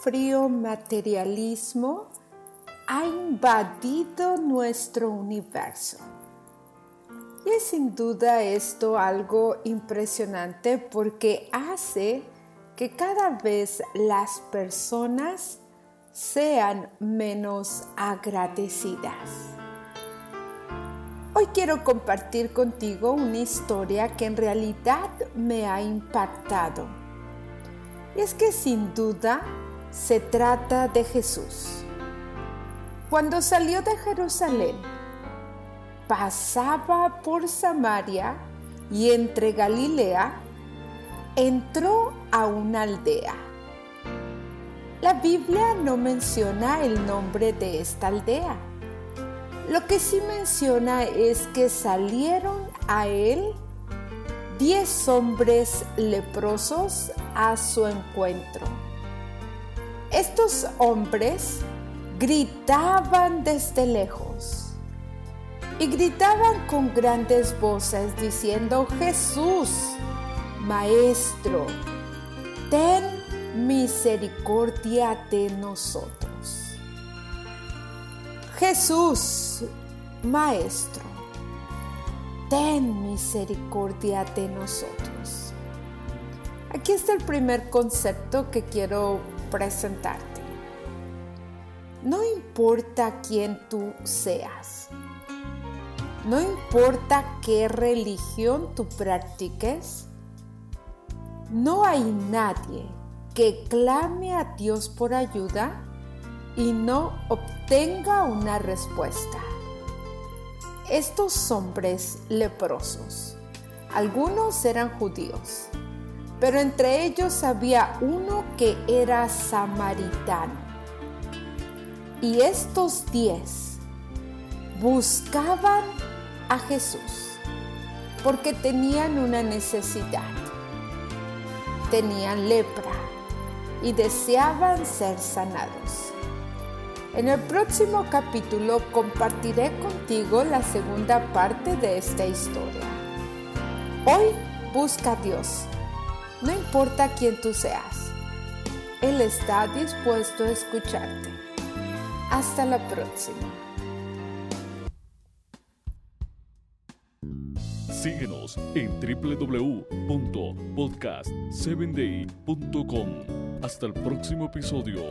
Frío materialismo ha invadido nuestro universo. Y es sin duda esto algo impresionante porque hace que cada vez las personas sean menos agradecidas. Hoy quiero compartir contigo una historia que en realidad me ha impactado y es que sin duda se trata de Jesús. Cuando salió de Jerusalén, pasaba por Samaria y entre Galilea, entró a una aldea. La Biblia no menciona el nombre de esta aldea. Lo que sí menciona es que salieron a él diez hombres leprosos a su encuentro. Estos hombres gritaban desde lejos y gritaban con grandes voces diciendo, Jesús, Maestro, ten misericordia de nosotros. Jesús, Maestro, ten misericordia de nosotros. Aquí está el primer concepto que quiero presentarte. No importa quién tú seas, no importa qué religión tú practiques, no hay nadie que clame a Dios por ayuda y no obtenga una respuesta estos hombres leprosos. Algunos eran judíos, pero entre ellos había uno que era samaritano. Y estos diez buscaban a Jesús porque tenían una necesidad. Tenían lepra y deseaban ser sanados. En el próximo capítulo compartiré contigo la segunda parte de esta historia. Hoy busca a Dios, no importa quién tú seas. Él está dispuesto a escucharte. Hasta la próxima. Síguenos en www.podcast7day.com. Hasta el próximo episodio.